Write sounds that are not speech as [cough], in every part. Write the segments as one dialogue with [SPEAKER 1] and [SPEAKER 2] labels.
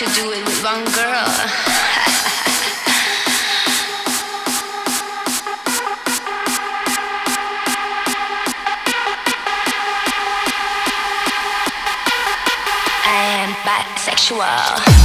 [SPEAKER 1] to do it with one girl. I am bisexual.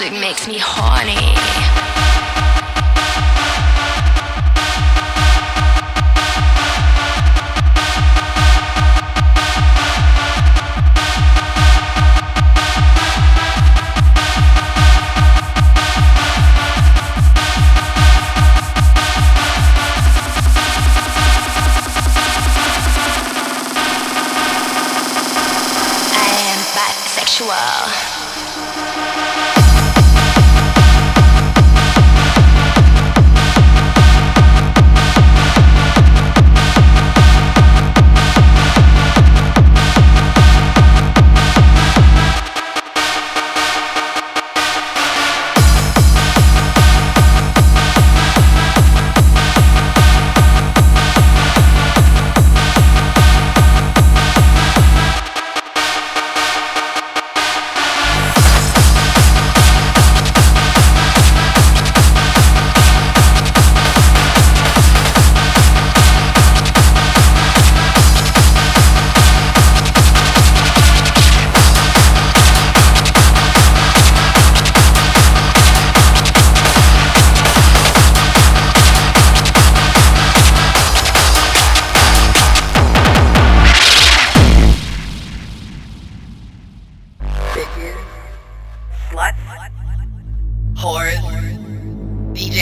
[SPEAKER 1] music makes me horny.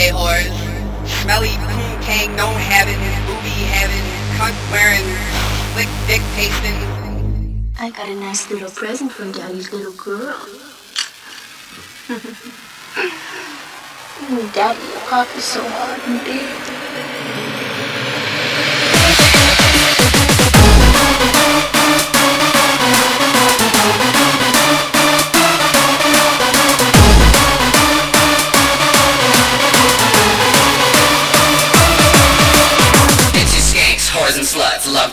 [SPEAKER 2] Smelly coon no booby cunt wearing, slick dick tasting.
[SPEAKER 3] I got a nice little present from Daddy's little girl. [laughs] Daddy, your pocket's so hard and big. Thank you.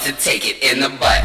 [SPEAKER 4] to take it in the butt.